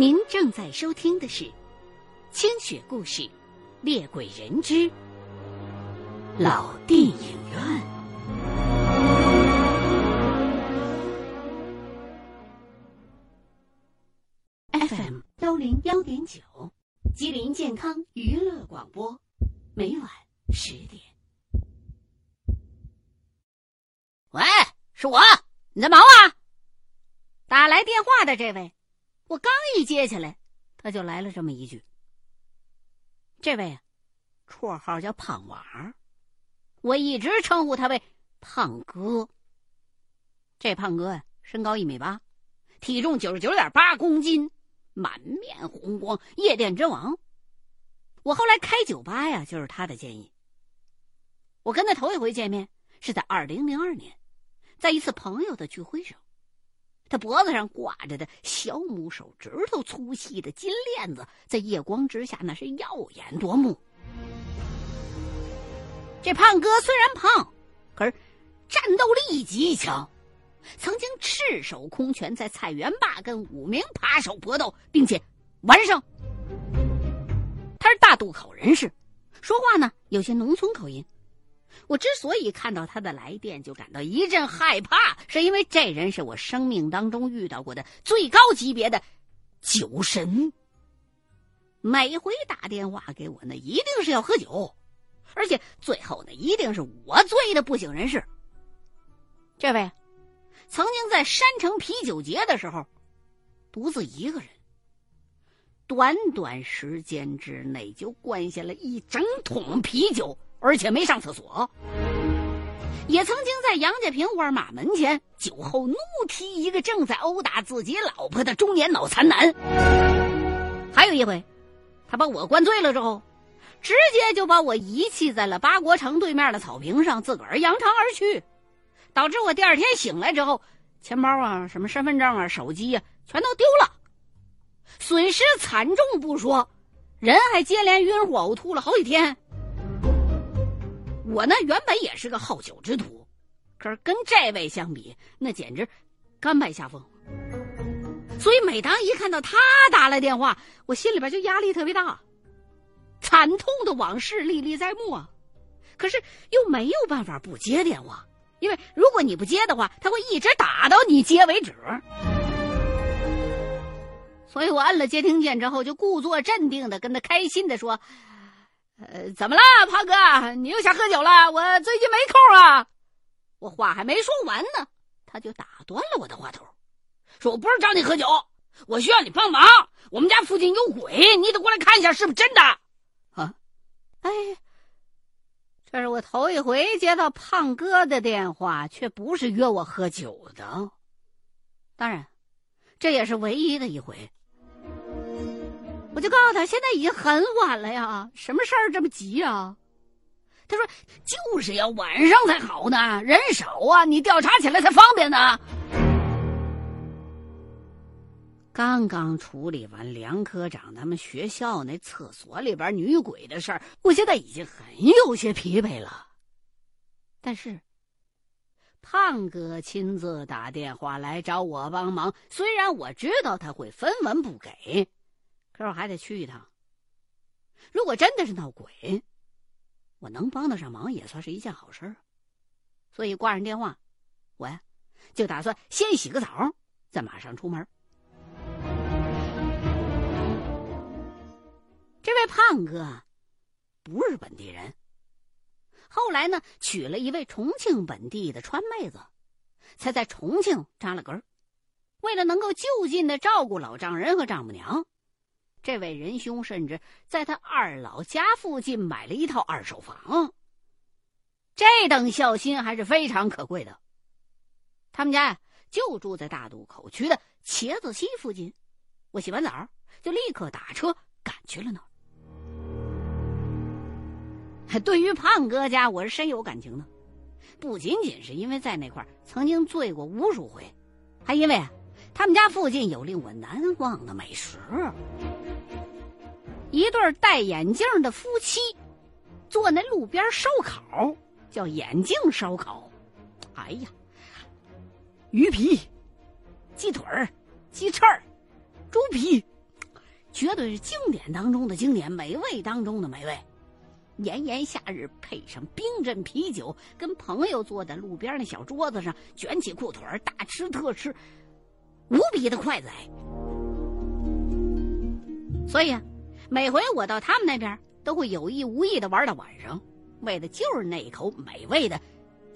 您正在收听的是《清雪故事·猎鬼人之老电影院》。FM 幺零幺点九，吉林健康娱乐广播，每晚十点。喂，是我，你在忙啊？打来电话的这位，我刚一接起来，他就来了这么一句：“这位，绰号叫胖娃儿，我一直称呼他为胖哥。这胖哥呀，身高一米八，体重九十九点八公斤，满面红光，夜店之王。我后来开酒吧呀，就是他的建议。我跟他头一回见面是在二零零二年，在一次朋友的聚会上。”他脖子上挂着的小拇手指头粗细的金链子，在夜光之下那是耀眼夺目。这胖哥虽然胖，可是战斗力极强，曾经赤手空拳在菜园坝跟五名扒手搏斗，并且完胜。他是大渡口人士，说话呢有些农村口音。我之所以看到他的来电就感到一阵害怕，是因为这人是我生命当中遇到过的最高级别的酒神。每回打电话给我，那一定是要喝酒，而且最后呢，一定是我醉的不省人事。这位曾经在山城啤酒节的时候，独自一个人，短短时间之内就灌下了一整桶啤酒。而且没上厕所，也曾经在杨家坪沃尔玛门前酒后怒踢一个正在殴打自己老婆的中年脑残男。还有一回，他把我灌醉了之后，直接就把我遗弃在了八国城对面的草坪上，自个儿扬长而去，导致我第二天醒来之后，钱包啊、什么身份证啊、手机呀，全都丢了，损失惨重不说，人还接连晕乎、呕吐了好几天。我呢，原本也是个好酒之徒，可是跟这位相比，那简直甘拜下风。所以每当一看到他打来电话，我心里边就压力特别大，惨痛的往事历历在目啊。可是又没有办法不接电话，因为如果你不接的话，他会一直打到你接为止。所以我按了接听键之后，就故作镇定的跟他开心的说。呃，怎么了，胖哥？你又想喝酒了？我最近没空啊。我话还没说完呢，他就打断了我的话头，说：“我不是找你喝酒，我需要你帮忙。我们家附近有鬼，你得过来看一下，是不是真的？”啊，哎，这是我头一回接到胖哥的电话，却不是约我喝酒的。当然，这也是唯一的一回。我就告诉他，现在已经很晚了呀，什么事儿这么急呀？他说：“就是要晚上才好呢，人少啊，你调查起来才方便呢。”刚刚处理完梁科长他们学校那厕所里边女鬼的事儿，我现在已经很有些疲惫了。但是，胖哥亲自打电话来找我帮忙，虽然我知道他会分文不给。这我还得去一趟。如果真的是闹鬼，我能帮得上忙也算是一件好事所以挂上电话，我呀就打算先洗个澡，再马上出门。这位胖哥不是本地人，后来呢娶了一位重庆本地的川妹子，才在重庆扎了根为了能够就近的照顾老丈人和丈母娘。这位仁兄甚至在他二老家附近买了一套二手房，这等孝心还是非常可贵的。他们家呀就住在大渡口区的茄子溪附近，我洗完澡就立刻打车赶去了那儿。对于胖哥家，我是深有感情的，不仅仅是因为在那块曾经醉过无数回，还因为啊他们家附近有令我难忘的美食。一对戴眼镜的夫妻，坐那路边烧烤，叫眼镜烧烤。哎呀，鱼皮、鸡腿、鸡翅、猪皮，绝对是经典当中的经典，美味当中的美味。炎炎夏日，配上冰镇啤酒，跟朋友坐在路边那小桌子上，卷起裤腿大吃特吃，无比的快哉。所以啊，每回我到他们那边，都会有意无意的玩到晚上，为的就是那一口美味的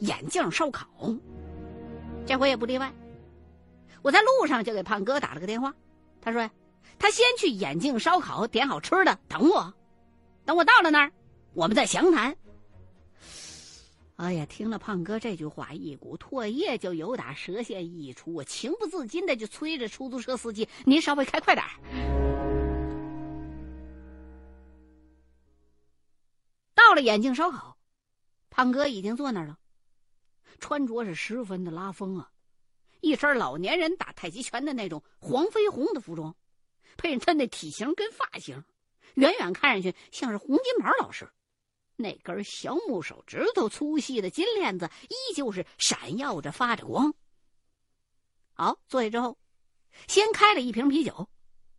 眼镜烧烤。这回也不例外。我在路上就给胖哥打了个电话，他说呀，他先去眼镜烧烤点好吃的等我，等我到了那儿。我们再详谈。哎呀，听了胖哥这句话，一股唾液就由打舌线溢出，我情不自禁的就催着出租车司机：“您稍微开快点到了眼镜烧烤，胖哥已经坐那儿了，穿着是十分的拉风啊，一身老年人打太极拳的那种黄飞鸿的服装，配上他那体型跟发型，远远看上去像是洪金宝老师。那根小木手指头粗细的金链子依旧是闪耀着发着光。好，坐下之后，先开了一瓶啤酒。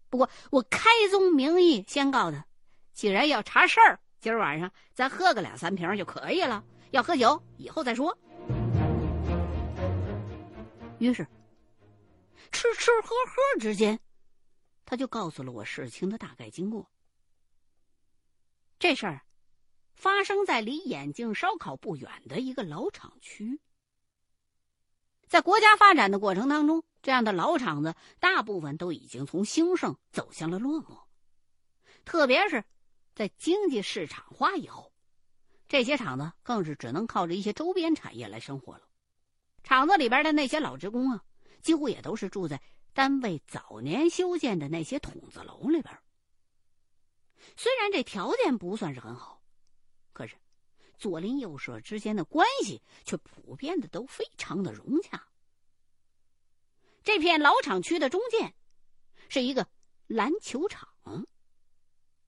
不过我开宗明义先告他，既然要查事儿，今儿晚上咱喝个两三瓶就可以了。要喝酒以后再说。于是，吃吃喝喝之间，他就告诉了我事情的大概经过。这事儿。发生在离眼镜烧烤不远的一个老厂区。在国家发展的过程当中，这样的老厂子大部分都已经从兴盛走向了落寞。特别是，在经济市场化以后，这些厂子更是只能靠着一些周边产业来生活了。厂子里边的那些老职工啊，几乎也都是住在单位早年修建的那些筒子楼里边。虽然这条件不算是很好。可是，左邻右舍之间的关系却普遍的都非常的融洽。这片老厂区的中间，是一个篮球场，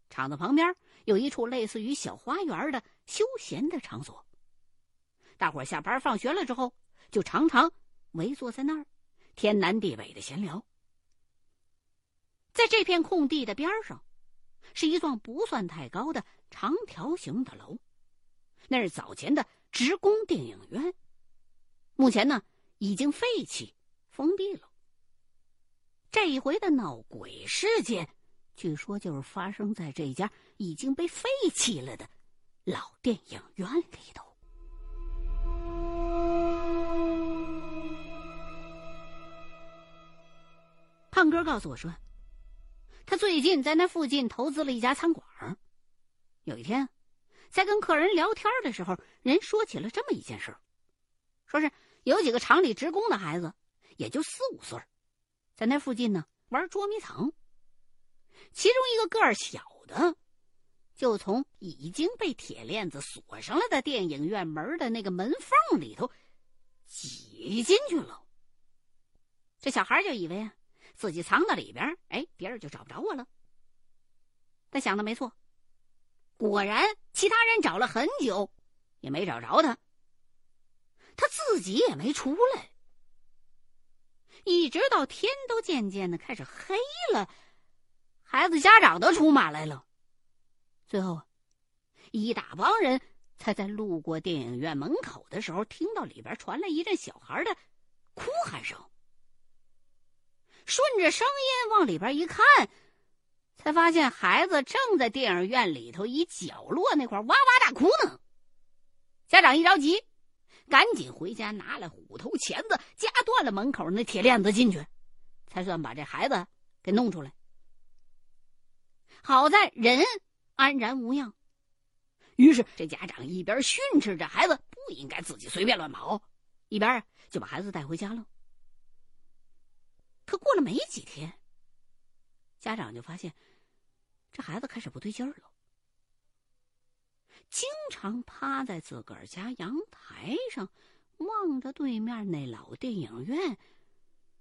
厂子旁边有一处类似于小花园的休闲的场所。大伙下班放学了之后，就常常围坐在那儿，天南地北的闲聊。在这片空地的边上。是一幢不算太高的长条形的楼，那是早前的职工电影院，目前呢已经废弃封闭了。这一回的闹鬼事件，据说就是发生在这家已经被废弃了的老电影院里头。胖哥告诉我说。他最近在那附近投资了一家餐馆有一天，在跟客人聊天的时候，人说起了这么一件事说是有几个厂里职工的孩子，也就四五岁，在那附近呢玩捉迷藏。其中一个个儿小的，就从已经被铁链子锁上了的电影院门的那个门缝里头挤进去了。这小孩就以为啊。自己藏在里边，哎，别人就找不着我了。他想的没错，果然，其他人找了很久，也没找着他。他自己也没出来，一直到天都渐渐的开始黑了，孩子家长都出马来了。最后，一大帮人才在路过电影院门口的时候，听到里边传来一阵小孩的哭喊声。顺着声音往里边一看，才发现孩子正在电影院里头一角落那块哇哇大哭呢。家长一着急，赶紧回家拿来虎头钳子夹断了门口那铁链子进去，才算把这孩子给弄出来。好在人安然无恙，于是这家长一边训斥着孩子不应该自己随便乱跑，一边就把孩子带回家了。可过了没几天，家长就发现这孩子开始不对劲儿了，经常趴在自个儿家阳台上，望着对面那老电影院，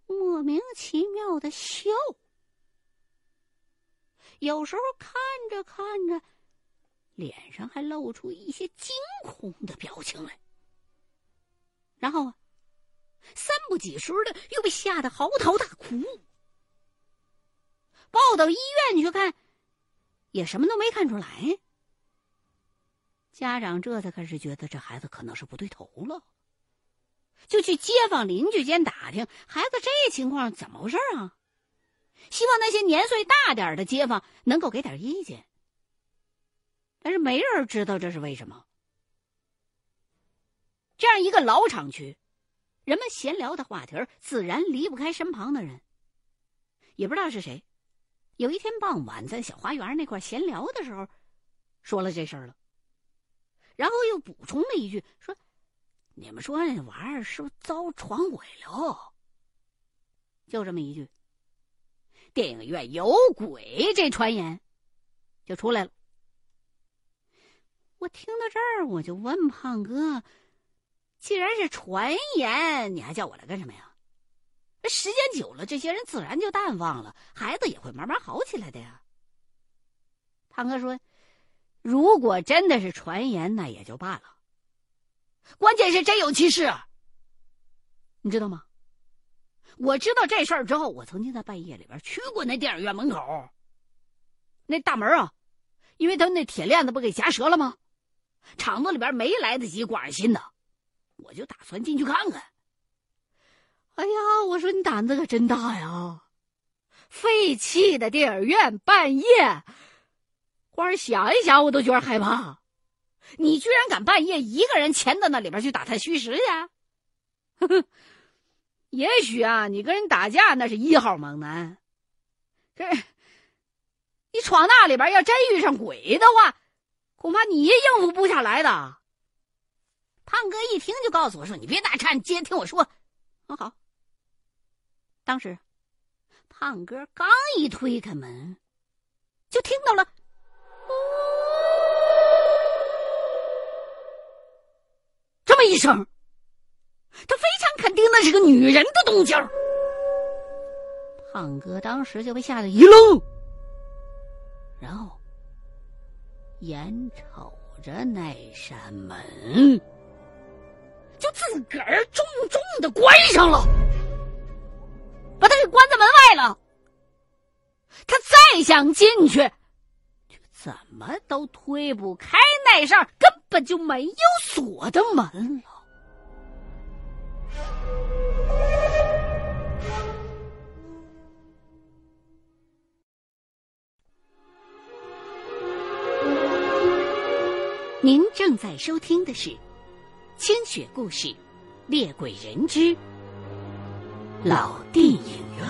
莫名其妙的笑。有时候看着看着，脸上还露出一些惊恐的表情来，然后啊。三不几时的，又被吓得嚎啕大哭。抱到医院去看，也什么都没看出来。家长这才开始觉得这孩子可能是不对头了，就去街坊邻居间打听孩子这情况怎么回事啊？希望那些年岁大点的街坊能够给点意见。但是没人知道这是为什么。这样一个老厂区，人们闲聊的话题自然离不开身旁的人。也不知道是谁，有一天傍晚在小花园那块闲聊的时候，说了这事儿了。然后又补充了一句：“说，你们说那玩意儿是不是遭闯鬼了？”就这么一句，电影院有鬼这传言就出来了。我听到这儿，我就问胖哥：“既然是传言，你还叫我来干什么呀？”时间久了，这些人自然就淡忘了，孩子也会慢慢好起来的呀。胖哥说。如果真的是传言，那也就罢了。关键是真有其事，你知道吗？我知道这事儿之后，我曾经在半夜里边去过那电影院门口。那大门啊，因为他那铁链子不给夹折了吗？厂子里边没来得及挂上新的，我就打算进去看看。哎呀，我说你胆子可真大呀！废弃的电影院半夜。光是想一想，我都觉得害怕。你居然敢半夜一个人潜到那里边去打探虚实去？也许啊，你跟人打架那是一号猛男。这，你闯那里边要真遇上鬼的话，恐怕你也应付不下来的。胖哥一听就告诉我说：“你别打岔，你接着听我说。”很好。当时，胖哥刚一推开门，就听到了。这么一声，他非常肯定那是个女人的动静。胖哥当时就被吓得一愣，然后眼瞅着那扇门，自个儿重重的关上了，把他给关在门外了。他再想进去。怎么都推不开那扇根本就没有锁的门了。您正在收听的是《清雪故事·猎鬼人之老电影院》。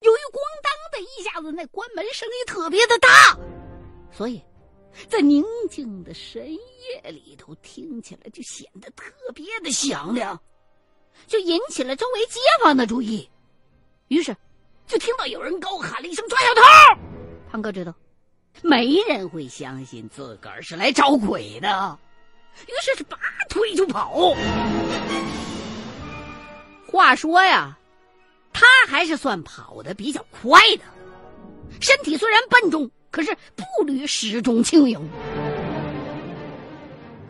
由于咣当的一下子那关门声音特别的大，所以，在宁静的深夜里头听起来就显得特别的响亮，就引起了周围街坊的注意。于是，就听到有人高喊了一声“抓小偷”。胖哥知道，没人会相信自个儿是来找鬼的，于是是拔腿就跑。话说呀，他还是算跑的比较快的。身体虽然笨重，可是步履始终轻盈。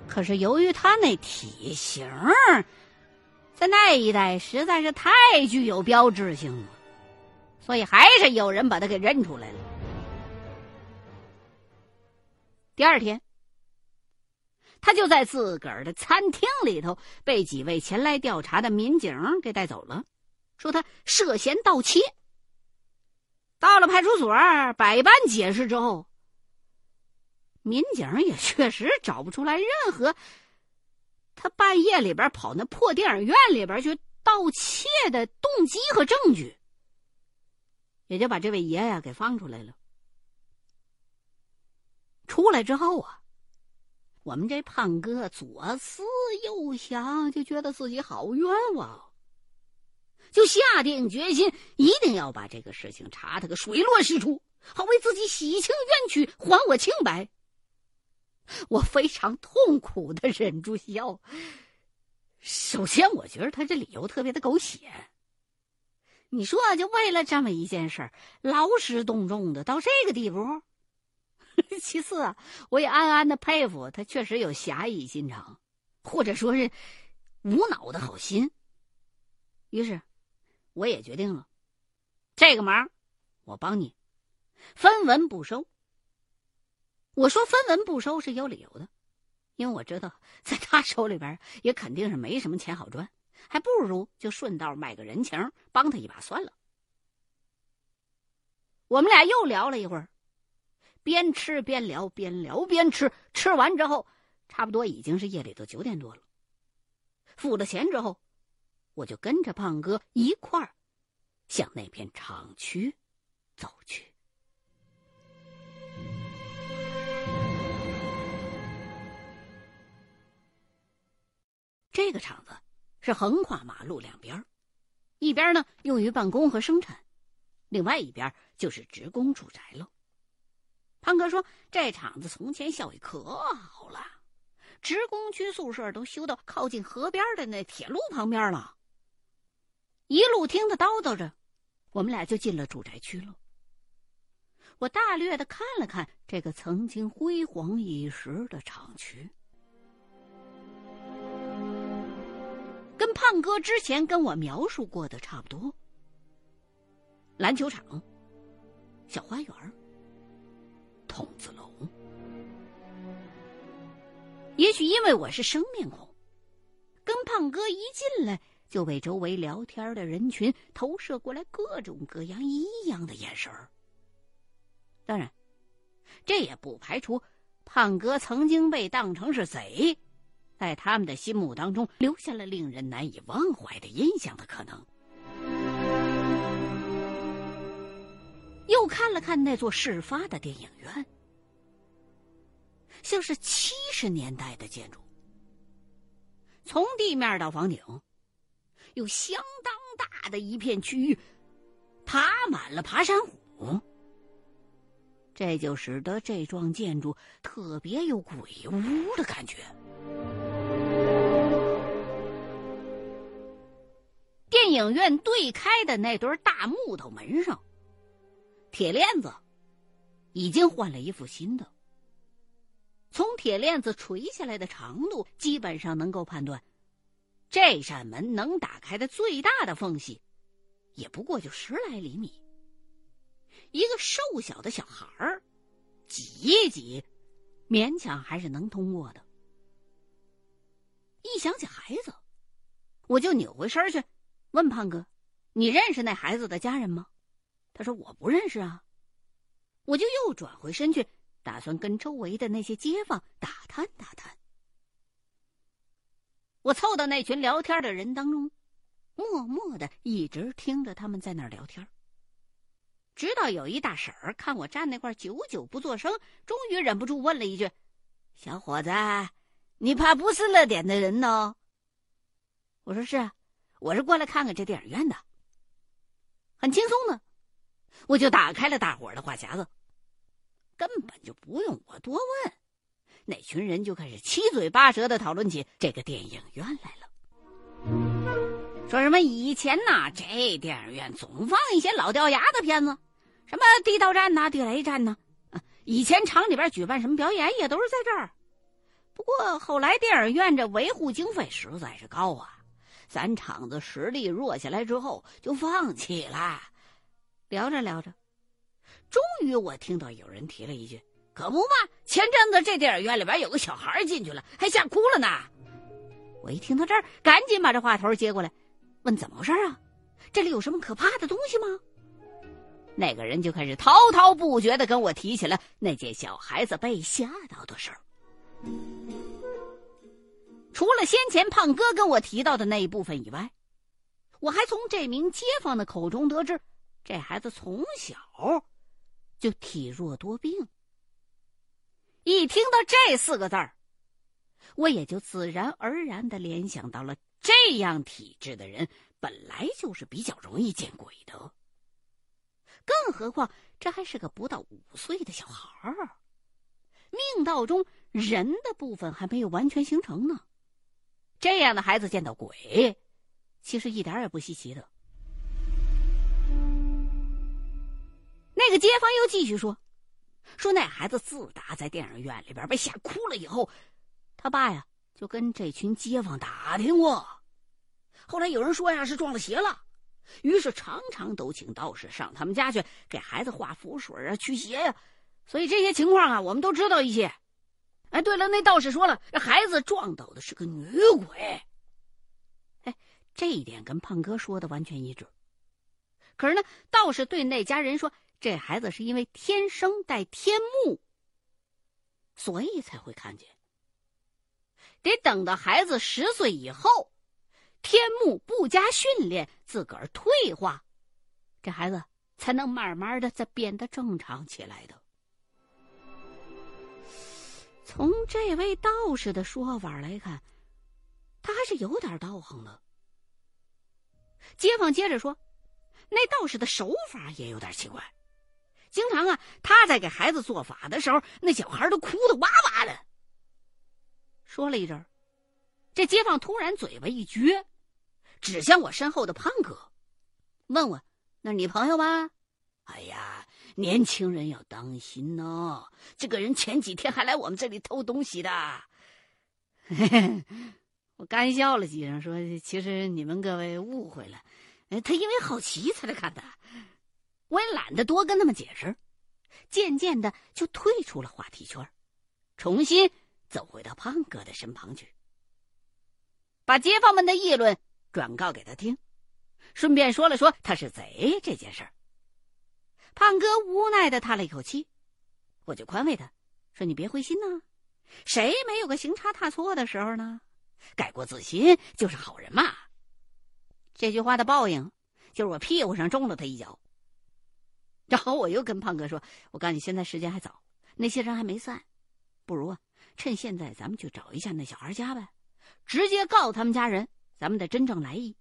可是由于他那体型，在那一带实在是太具有标志性了，所以还是有人把他给认出来了。第二天，他就在自个儿的餐厅里头被几位前来调查的民警给带走了，说他涉嫌盗窃。到了派出所，百般解释之后，民警也确实找不出来任何他半夜里边跑那破电影院里边去盗窃的动机和证据，也就把这位爷爷给放出来了。出来之后啊，我们这胖哥左思右想，就觉得自己好冤枉。就下定决心，一定要把这个事情查他个水落石出，好为自己洗清冤屈，还我清白。我非常痛苦的忍住笑。首先，我觉得他这理由特别的狗血。你说，就为了这么一件事儿，劳师动众的到这个地步。其次啊，我也暗暗的佩服他，确实有侠义心肠，或者说是无脑的好心。于是，我也决定了，这个忙我帮你，分文不收。我说分文不收是有理由的，因为我知道在他手里边也肯定是没什么钱好赚，还不如就顺道卖个人情，帮他一把算了。我们俩又聊了一会儿，边吃边聊，边聊边吃。吃完之后，差不多已经是夜里头九点多了。付了钱之后，我就跟着胖哥一块儿向那片厂区走去。这个厂子是横跨马路两边，一边呢用于办公和生产。另外一边就是职工住宅了。胖哥说：“这厂子从前效益可好了，职工区宿舍都修到靠近河边的那铁路旁边了。”一路听他叨叨着，我们俩就进了住宅区了。我大略的看了看这个曾经辉煌一时的厂区，跟胖哥之前跟我描述过的差不多。篮球场、小花园、筒子楼，也许因为我是生面孔，跟胖哥一进来就被周围聊天的人群投射过来各种各样异样的眼神当然，这也不排除胖哥曾经被当成是贼，在他们的心目当中留下了令人难以忘怀的印象的可能。又看了看那座事发的电影院，像是七十年代的建筑。从地面到房顶，有相当大的一片区域爬满了爬山虎，这就使得这幢建筑特别有鬼屋的感觉。电影院对开的那对大木头门上。铁链子已经换了一副新的。从铁链子垂下来的长度，基本上能够判断，这扇门能打开的最大的缝隙，也不过就十来厘米。一个瘦小的小孩儿挤一挤，勉强还是能通过的。一想起孩子，我就扭回身去，问胖哥：“你认识那孩子的家人吗？”他说：“我不认识啊。”我就又转回身去，打算跟周围的那些街坊打探打探。我凑到那群聊天的人当中，默默的一直听着他们在那儿聊天。直到有一大婶儿看我站那块久久不作声，终于忍不住问了一句：“小伙子，你怕不是乐点的人呢？”我说：“是，我是过来看看这电影院的。”很轻松的。我就打开了大伙的话匣子，根本就不用我多问，那群人就开始七嘴八舌的讨论起这个电影院来了。说什么以前呐，这电影院总放一些老掉牙的片子，什么地道战呐、地雷战呐。以前厂里边举办什么表演也都是在这儿。不过后来电影院这维护经费实在是高啊，咱厂子实力弱下来之后就放弃了。聊着聊着，终于我听到有人提了一句：“可不嘛，前阵子这电影院里边有个小孩进去了，还吓哭了呢。”我一听到这儿，赶紧把这话头接过来，问怎么回事啊？这里有什么可怕的东西吗？那个人就开始滔滔不绝的跟我提起了那件小孩子被吓到的事儿。除了先前胖哥跟我提到的那一部分以外，我还从这名街坊的口中得知。这孩子从小就体弱多病，一听到这四个字儿，我也就自然而然的联想到了这样体质的人本来就是比较容易见鬼的。更何况这还是个不到五岁的小孩儿，命道中人的部分还没有完全形成呢。这样的孩子见到鬼，其实一点也不稀奇的。那个街坊又继续说：“说那孩子自打在电影院里边被吓哭了以后，他爸呀就跟这群街坊打听过，后来有人说呀是撞了邪了，于是常常都请道士上他们家去给孩子画符水啊、驱邪呀。所以这些情况啊，我们都知道一些。哎，对了，那道士说了，这孩子撞倒的是个女鬼。哎，这一点跟胖哥说的完全一致。可是呢，道士对那家人说，这孩子是因为天生带天目，所以才会看见。得等到孩子十岁以后，天目不加训练，自个儿退化，这孩子才能慢慢的再变得正常起来的。从这位道士的说法来看，他还是有点道行的。街坊接着说，那道士的手法也有点奇怪，经常啊，他在给孩子做法的时候，那小孩都哭得哇哇的。说了一阵这街坊突然嘴巴一撅，指向我身后的胖哥，问我：“那是你朋友吗？”哎呀，年轻人要当心呢！这个人前几天还来我们这里偷东西的。我干笑了几声，说：“其实你们各位误会了，他因为好奇才来看的。”我也懒得多跟他们解释，渐渐的就退出了话题圈，重新。走回到胖哥的身旁去，把街坊们的议论转告给他听，顺便说了说他是贼这件事儿。胖哥无奈的叹了一口气，我就宽慰他说：“你别灰心呐，谁没有个行差踏错的时候呢？改过自新就是好人嘛。”这句话的报应就是我屁股上中了他一脚。然后我又跟胖哥说：“我告诉你，现在时间还早，那些人还没散，不如啊。”趁现在，咱们去找一下那小孩家呗，直接告诉他们家人咱们的真正来意，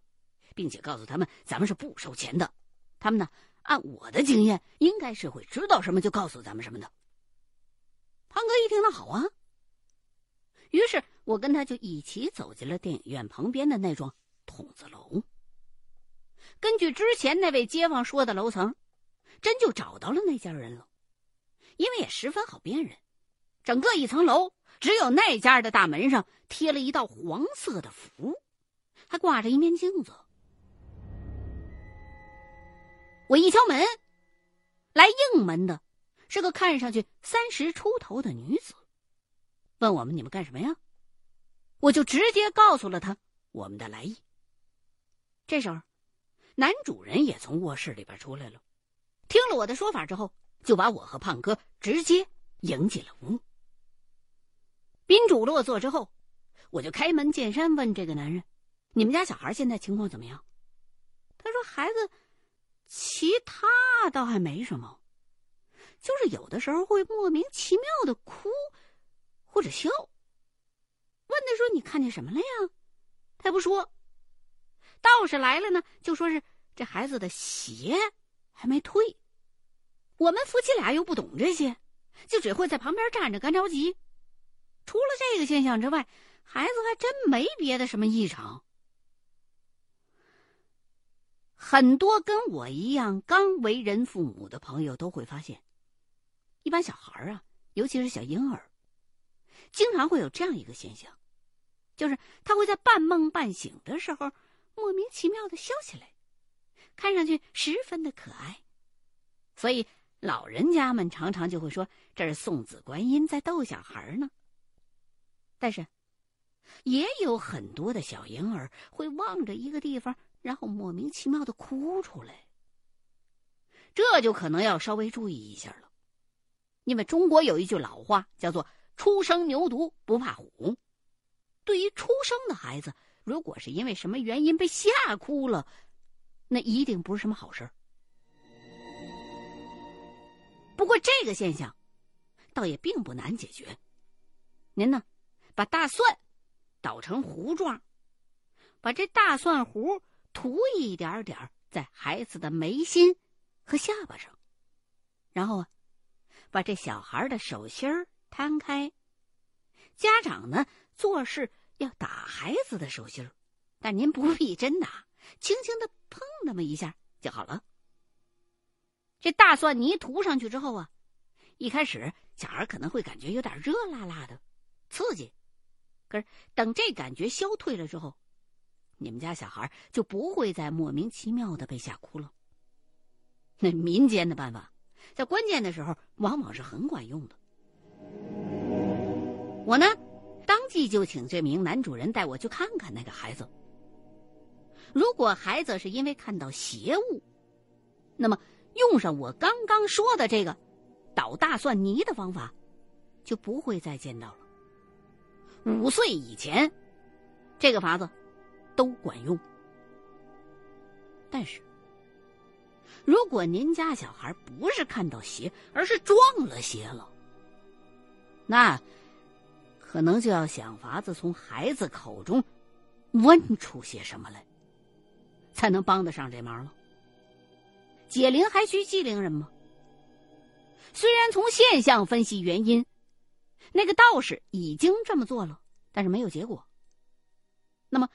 并且告诉他们咱们是不收钱的。他们呢，按我的经验，应该是会知道什么就告诉咱们什么的。胖哥一听，那好啊。于是我跟他就一起走进了电影院旁边的那幢筒子楼。根据之前那位街坊说的楼层，真就找到了那家人了，因为也十分好辨认，整个一层楼。只有那家的大门上贴了一道黄色的符，还挂着一面镜子。我一敲门，来应门的是个看上去三十出头的女子，问我们你们干什么呀？我就直接告诉了他我们的来意。这时候，男主人也从卧室里边出来了，听了我的说法之后，就把我和胖哥直接迎进了屋。宾主落座之后，我就开门见山问这个男人：“你们家小孩现在情况怎么样？”他说：“孩子，其他倒还没什么，就是有的时候会莫名其妙的哭或者笑。”问他说：“你看见什么了呀？”他不说。道士来了呢，就说是这孩子的邪还没退。我们夫妻俩又不懂这些，就只会在旁边站着干着急。除了这个现象之外，孩子还真没别的什么异常。很多跟我一样刚为人父母的朋友都会发现，一般小孩啊，尤其是小婴儿，经常会有这样一个现象，就是他会在半梦半醒的时候，莫名其妙的笑起来，看上去十分的可爱。所以老人家们常常就会说，这是送子观音在逗小孩呢。但是，也有很多的小婴儿会望着一个地方，然后莫名其妙的哭出来。这就可能要稍微注意一下了，因为中国有一句老话叫做“初生牛犊不怕虎”。对于出生的孩子，如果是因为什么原因被吓哭了，那一定不是什么好事不过这个现象，倒也并不难解决。您呢？把大蒜捣成糊状，把这大蒜糊涂一点点在孩子的眉心和下巴上，然后啊，把这小孩的手心儿摊开。家长呢，做事要打孩子的手心儿，但您不必真打，轻轻的碰那么一下就好了。这大蒜泥涂上去之后啊，一开始小孩可能会感觉有点热辣辣的，刺激。可是等这感觉消退了之后，你们家小孩就不会再莫名其妙的被吓哭了。那民间的办法，在关键的时候往往是很管用的。我呢，当即就请这名男主人带我去看看那个孩子。如果孩子是因为看到邪物，那么用上我刚刚说的这个捣大蒜泥的方法，就不会再见到了。五岁以前，这个法子都管用。但是，如果您家小孩不是看到邪，而是撞了邪了，那可能就要想法子从孩子口中问出些什么来。才能帮得上这忙了。解铃还需系铃人吗？虽然从现象分析原因，那个道士已经这么做了，但是没有结果。那么，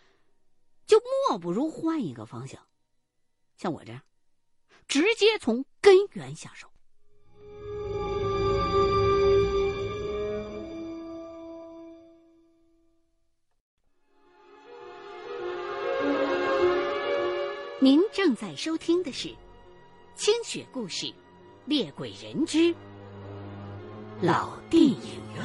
就莫不如换一个方向，像我这样，直接从根源下手。您正在收听的是《清雪故事·猎鬼人之老电影院》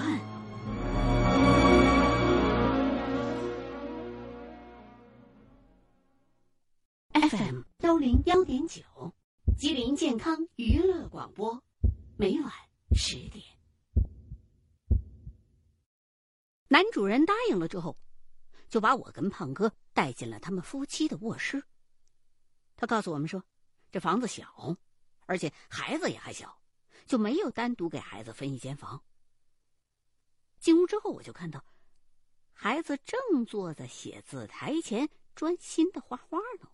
零幺点九，吉林健康娱乐广播，每晚十点。男主人答应了之后，就把我跟胖哥带进了他们夫妻的卧室。他告诉我们说，这房子小，而且孩子也还小，就没有单独给孩子分一间房。进屋之后，我就看到孩子正坐在写字台前专心的画画呢，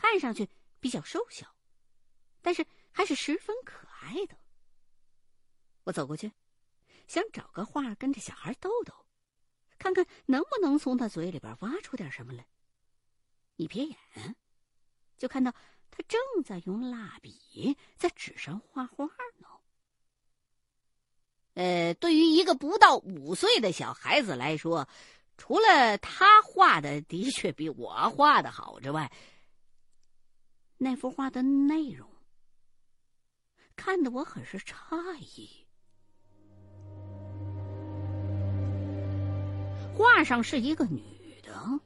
看上去比较瘦小，但是还是十分可爱的。我走过去，想找个画跟着小孩逗逗，看看能不能从他嘴里边挖出点什么来。一瞥眼。就看到他正在用蜡笔在纸上画画呢。呃，对于一个不到五岁的小孩子来说，除了他画的的确比我画的好之外，那幅画的内容看得我很是诧异。画上是一个女的，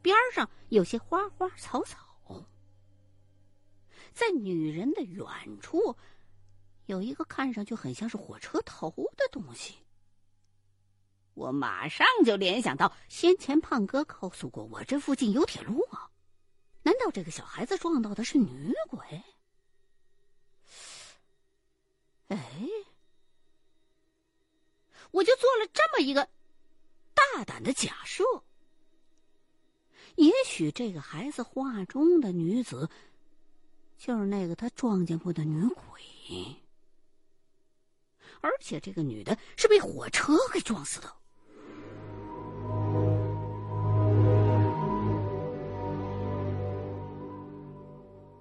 边上有些花花草草。在女人的远处，有一个看上去很像是火车头的东西。我马上就联想到先前胖哥告诉过我，这附近有铁路。难道这个小孩子撞到的是女鬼？哎，我就做了这么一个大胆的假设：也许这个孩子画中的女子。就是那个他撞见过的女鬼，而且这个女的是被火车给撞死的。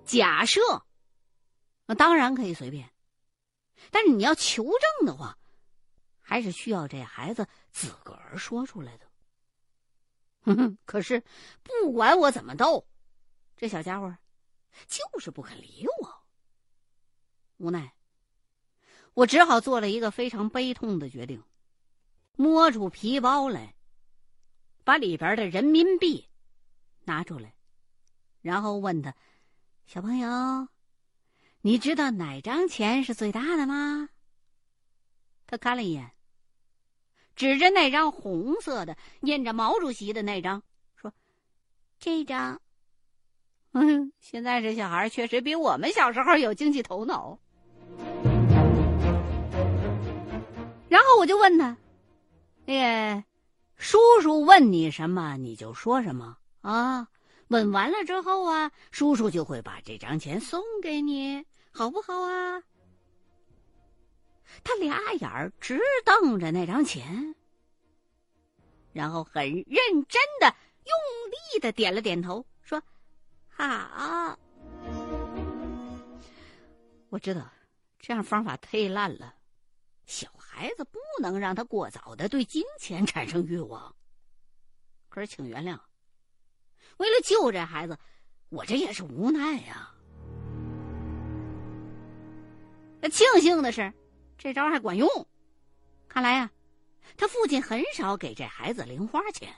假设，那当然可以随便，但是你要求证的话，还是需要这孩子自个儿说出来的。哼哼，可是不管我怎么逗，这小家伙。就是不肯理我，无奈，我只好做了一个非常悲痛的决定，摸出皮包来，把里边的人民币拿出来，然后问他：“小朋友，你知道哪张钱是最大的吗？”他看了一眼，指着那张红色的、印着毛主席的那张，说：“这张。”嗯，现在这小孩确实比我们小时候有经济头脑。然后我就问他：“那个叔叔问你什么，你就说什么啊？问完了之后啊，叔叔就会把这张钱送给你，好不好啊？”他俩眼直瞪着那张钱，然后很认真的、用力的点了点头，说。好，我知道这样方法忒烂了。小孩子不能让他过早的对金钱产生欲望。可是请原谅，为了救这孩子，我这也是无奈呀。那庆幸的是，这招还管用。看来呀，他父亲很少给这孩子零花钱，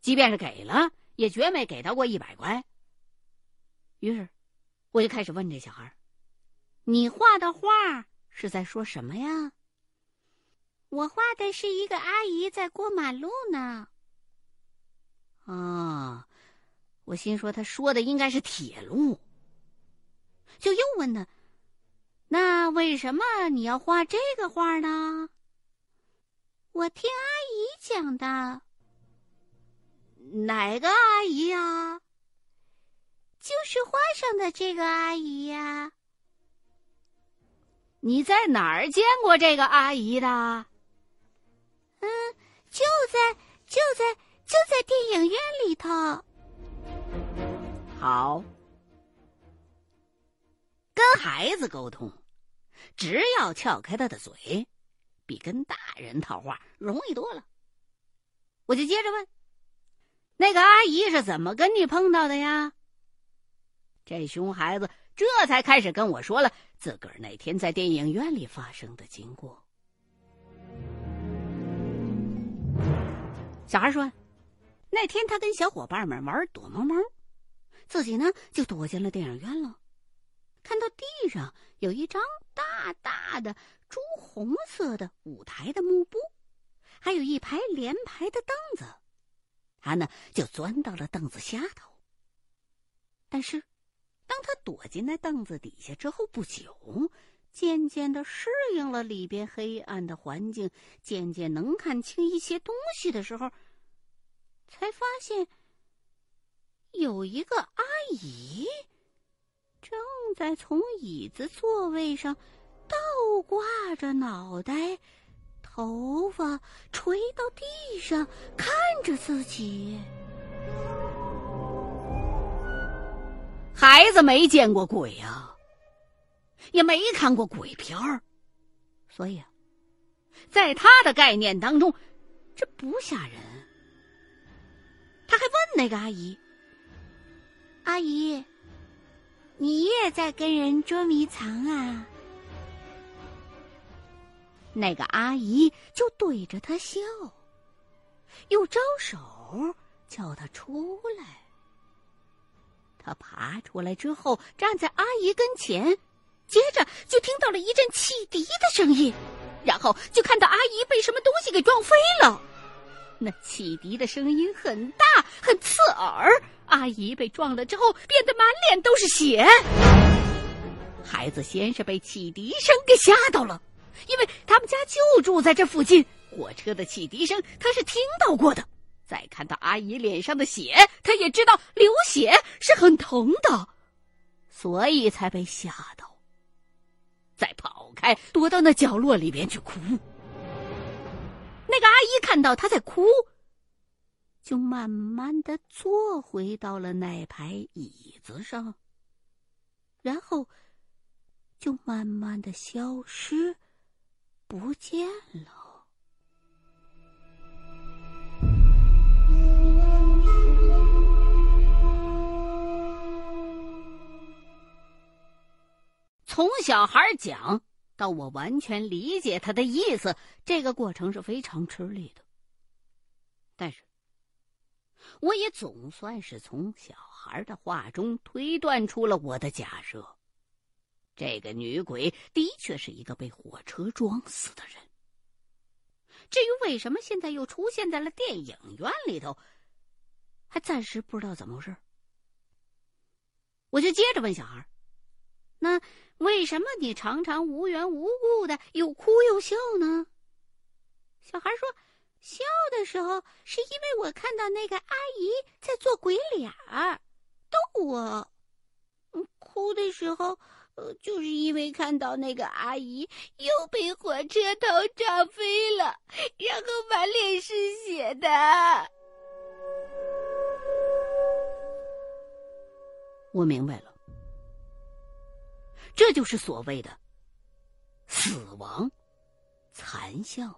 即便是给了，也绝没给到过一百块。于是，我就开始问这小孩：“你画的画是在说什么呀？”我画的是一个阿姨在过马路呢。啊，我心说他说的应该是铁路，就又问他：“那为什么你要画这个画呢？”我听阿姨讲的。哪个阿姨呀？就是画上的这个阿姨呀。你在哪儿见过这个阿姨的？嗯，就在就在。就在电影院里头。好，跟孩子沟通，只要撬开他的嘴，比跟大人套话容易多了。我就接着问：“那个阿姨是怎么跟你碰到的呀？”这熊孩子这才开始跟我说了自个儿那天在电影院里发生的经过。小孩说。那天他跟小伙伴们玩躲猫猫，自己呢就躲进了电影院了。看到地上有一张大大的朱红色的舞台的幕布，还有一排连排的凳子，他呢就钻到了凳子下头。但是，当他躲进那凳子底下之后不久，渐渐的适应了里边黑暗的环境，渐渐能看清一些东西的时候。才发现，有一个阿姨正在从椅子座位上倒挂着脑袋，头发垂到地上，看着自己。孩子没见过鬼啊，也没看过鬼片儿，所以啊，在他的概念当中，这不吓人。他还问那个阿姨：“阿姨，你也在跟人捉迷藏啊？”那个阿姨就对着他笑，又招手叫他出来。他爬出来之后，站在阿姨跟前，接着就听到了一阵汽笛的声音，然后就看到阿姨被什么东西给撞飞了。那汽笛的声音很大，很刺耳。阿姨被撞了之后，变得满脸都是血。孩子先是被汽笛声给吓到了，因为他们家就住在这附近，火车的汽笛声他是听到过的。再看到阿姨脸上的血，他也知道流血是很疼的，所以才被吓到，再跑开，躲到那角落里边去哭。那个阿姨看到他在哭，就慢慢的坐回到了那排椅子上，然后就慢慢的消失不见了。从小孩讲。到我完全理解他的意思，这个过程是非常吃力的。但是，我也总算是从小孩的话中推断出了我的假设：这个女鬼的确是一个被火车撞死的人。至于为什么现在又出现在了电影院里头，还暂时不知道怎么回事。我就接着问小孩：“那？”为什么你常常无缘无故的又哭又笑呢？小孩说：“笑的时候是因为我看到那个阿姨在做鬼脸儿，逗我；哭的时候，呃，就是因为看到那个阿姨又被火车头撞飞了，然后满脸是血的。”我明白了。这就是所谓的死亡残像。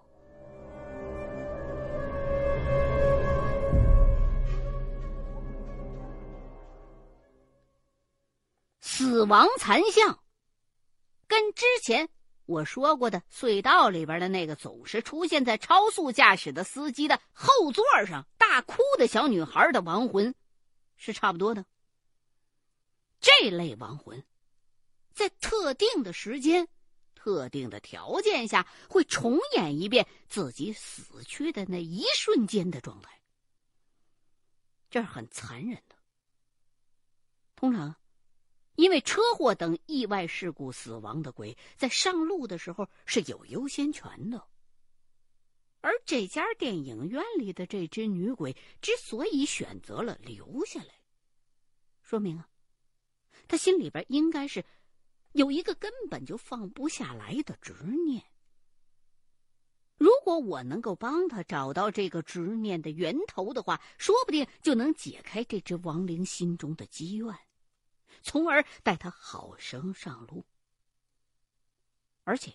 死亡残像跟之前我说过的隧道里边的那个总是出现在超速驾驶的司机的后座上大哭的小女孩的亡魂是差不多的。这类亡魂在特定的时间、特定的条件下，会重演一遍自己死去的那一瞬间的状态，这是很残忍的。通常。因为车祸等意外事故死亡的鬼，在上路的时候是有优先权的。而这家电影院里的这只女鬼之所以选择了留下来，说明啊，她心里边应该是有一个根本就放不下来的执念。如果我能够帮他找到这个执念的源头的话，说不定就能解开这只亡灵心中的积怨。从而带他好生上路。而且，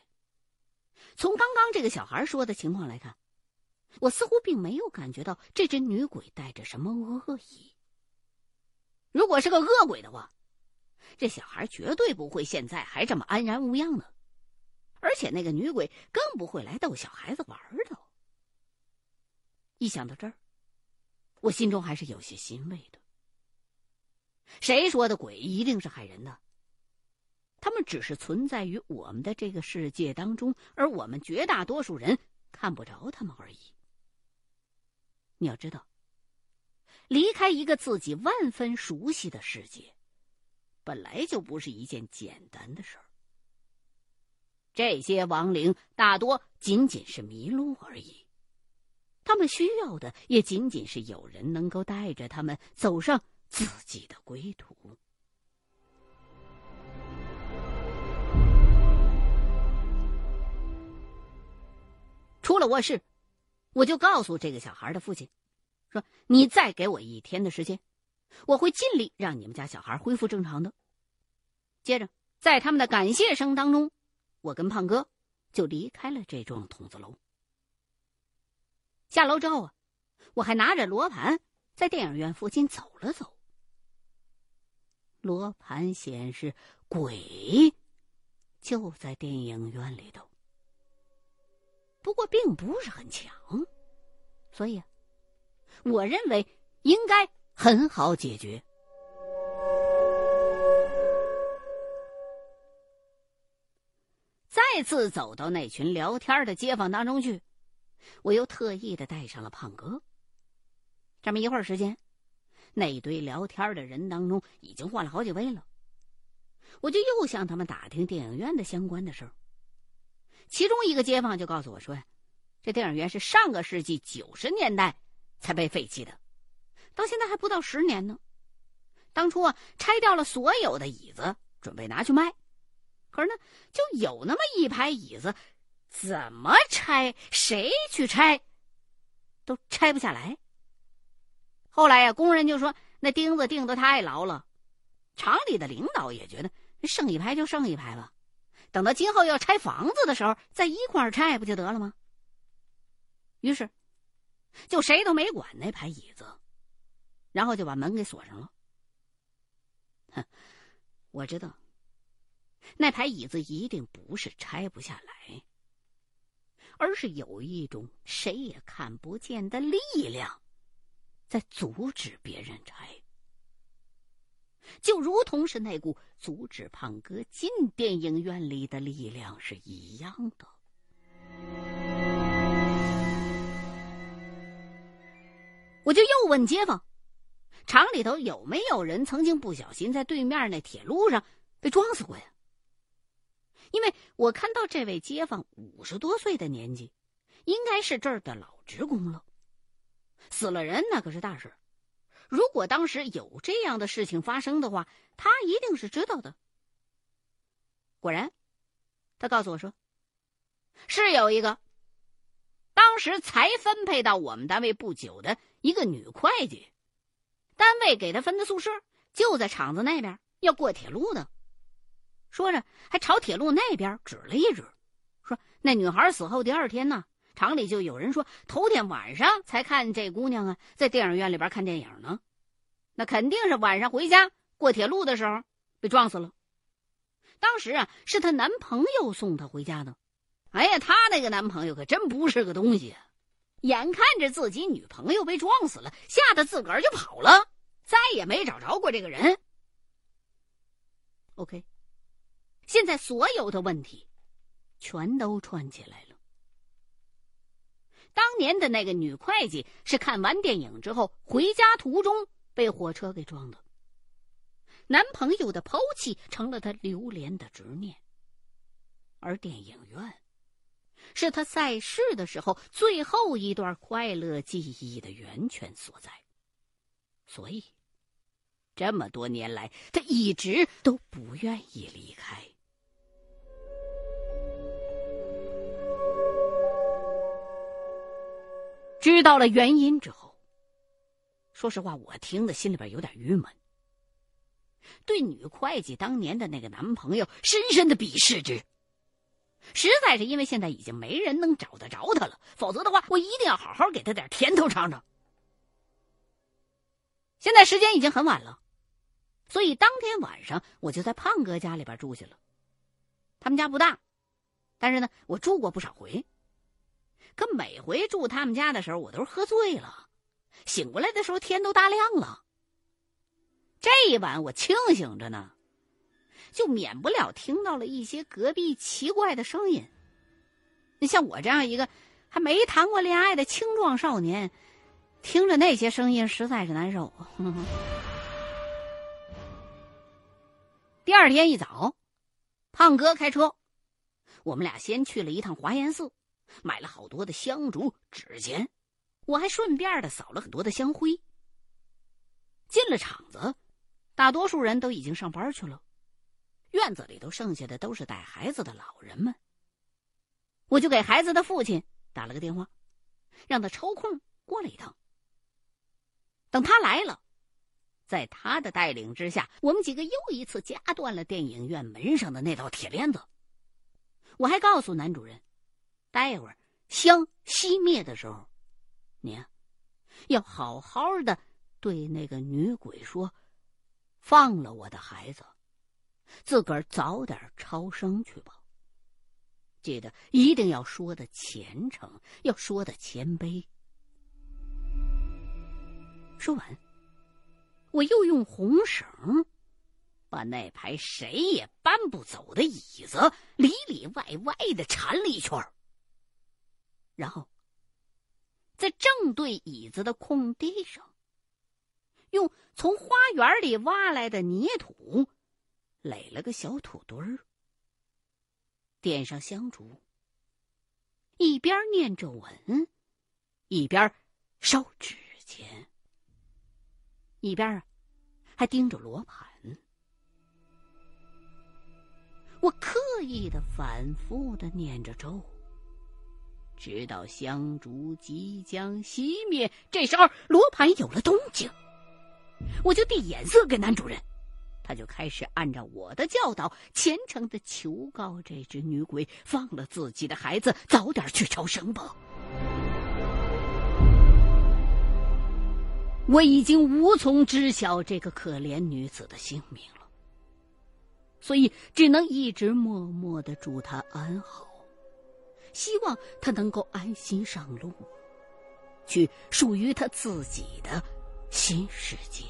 从刚刚这个小孩说的情况来看，我似乎并没有感觉到这只女鬼带着什么恶意。如果是个恶鬼的话，这小孩绝对不会现在还这么安然无恙的，而且那个女鬼更不会来逗小孩子玩的。一想到这儿，我心中还是有些欣慰的。谁说的鬼一定是害人的？他们只是存在于我们的这个世界当中，而我们绝大多数人看不着他们而已。你要知道，离开一个自己万分熟悉的世界，本来就不是一件简单的事儿。这些亡灵大多仅仅是迷路而已，他们需要的也仅仅是有人能够带着他们走上。自己的归途。出了卧室，我就告诉这个小孩的父亲，说：“你再给我一天的时间，我会尽力让你们家小孩恢复正常的。”接着，在他们的感谢声当中，我跟胖哥就离开了这幢筒子楼。下楼之后啊，我还拿着罗盘在电影院附近走了走。罗盘显示，鬼就在电影院里头，不过并不是很强，所以我认为应该很好解决。再次走到那群聊天的街坊当中去，我又特意的带上了胖哥。这么一会儿时间。那堆聊天的人当中，已经换了好几位了。我就又向他们打听电影院的相关的事儿。其中一个街坊就告诉我说：“呀，这电影院是上个世纪九十年代才被废弃的，到现在还不到十年呢。当初啊，拆掉了所有的椅子，准备拿去卖。可是呢，就有那么一排椅子，怎么拆，谁去拆，都拆不下来。”后来呀，工人就说那钉子钉得太牢了，厂里的领导也觉得剩一排就剩一排吧，等到今后要拆房子的时候再一块拆不就得了吗？于是，就谁都没管那排椅子，然后就把门给锁上了。哼，我知道，那排椅子一定不是拆不下来，而是有一种谁也看不见的力量。在阻止别人拆，就如同是那股阻止胖哥进电影院里的力量是一样的。我就又问街坊，厂里头有没有人曾经不小心在对面那铁路上被撞死过呀？因为我看到这位街坊五十多岁的年纪，应该是这儿的老职工了。死了人那可是大事，如果当时有这样的事情发生的话，他一定是知道的。果然，他告诉我说，是有一个当时才分配到我们单位不久的一个女会计，单位给他分的宿舍就在厂子那边，要过铁路的。说着，还朝铁路那边指了一指，说：“那女孩死后第二天呢。”厂里就有人说，头天晚上才看这姑娘啊，在电影院里边看电影呢，那肯定是晚上回家过铁路的时候被撞死了。当时啊，是她男朋友送她回家的。哎呀，她那个男朋友可真不是个东西，眼看着自己女朋友被撞死了，吓得自个儿就跑了，再也没找着过这个人。OK，现在所有的问题全都串起来了。当年的那个女会计是看完电影之后回家途中被火车给撞的。男朋友的抛弃成了她流连的执念，而电影院是他在世的时候最后一段快乐记忆的源泉所在。所以，这么多年来，他一直都不愿意离开。知道了原因之后，说实话，我听的心里边有点郁闷。对女会计当年的那个男朋友深深的鄙视之，实在是因为现在已经没人能找得着他了，否则的话，我一定要好好给他点甜头尝尝。现在时间已经很晚了，所以当天晚上我就在胖哥家里边住下了。他们家不大，但是呢，我住过不少回。可每回住他们家的时候，我都是喝醉了，醒过来的时候天都大亮了。这一晚我清醒着呢，就免不了听到了一些隔壁奇怪的声音。你像我这样一个还没谈过恋爱的青壮少年，听着那些声音实在是难受。第二天一早，胖哥开车，我们俩先去了一趟华严寺，买了好多的香烛、纸钱，我还顺便的扫了很多的香灰。进了厂子。大多数人都已经上班去了，院子里头剩下的都是带孩子的老人们。我就给孩子的父亲打了个电话，让他抽空过来一趟。等他来了，在他的带领之下，我们几个又一次夹断了电影院门上的那道铁链子。我还告诉男主人，待会儿香熄灭的时候，你要好好的对那个女鬼说。放了我的孩子，自个儿早点超生去吧。记得一定要说的虔诚，要说的谦卑。说完，我又用红绳把那排谁也搬不走的椅子里里外外的缠了一圈然后在正对椅子的空地上。用从花园里挖来的泥土垒了个小土堆儿，点上香烛，一边念咒文，一边烧纸钱，一边啊还盯着罗盘。我刻意的反复的念着咒，直到香烛即将熄灭。这时候罗盘有了动静。我就递眼色给男主人，他就开始按照我的教导，虔诚的求告这只女鬼放了自己的孩子，早点去超生吧。我已经无从知晓这个可怜女子的姓名了，所以只能一直默默的祝她安好，希望她能够安心上路，去属于她自己的。新世界。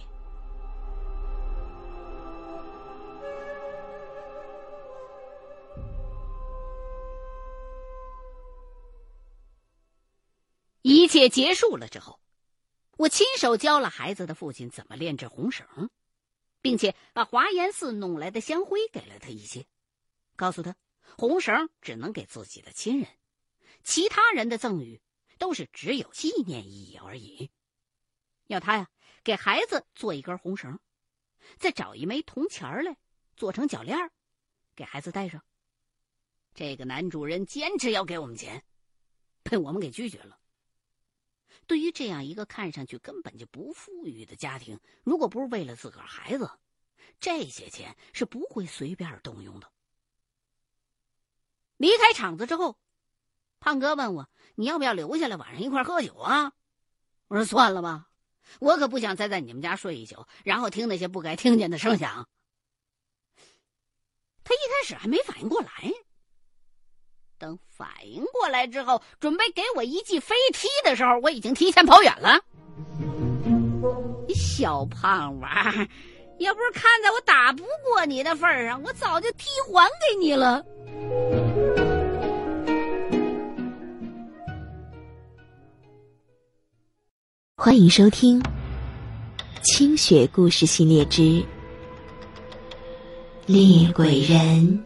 一切结束了之后，我亲手教了孩子的父亲怎么炼制红绳，并且把华严寺弄来的香灰给了他一些，告诉他红绳只能给自己的亲人，其他人的赠与都是只有纪念意义而已。要他呀，给孩子做一根红绳，再找一枚铜钱来，做成脚链给孩子戴上。这个男主人坚持要给我们钱，被我们给拒绝了。对于这样一个看上去根本就不富裕的家庭，如果不是为了自个儿孩子，这些钱是不会随便动用的。离开厂子之后，胖哥问我：“你要不要留下来晚上一块喝酒啊？”我说：“算了吧。”我可不想再在你们家睡一宿，然后听那些不该听见的声响。他一开始还没反应过来，等反应过来之后，准备给我一记飞踢的时候，我已经提前跑远了。小胖娃，要不是看在我打不过你的份上，我早就踢还给你了。欢迎收听《清雪故事系列之厉鬼人》，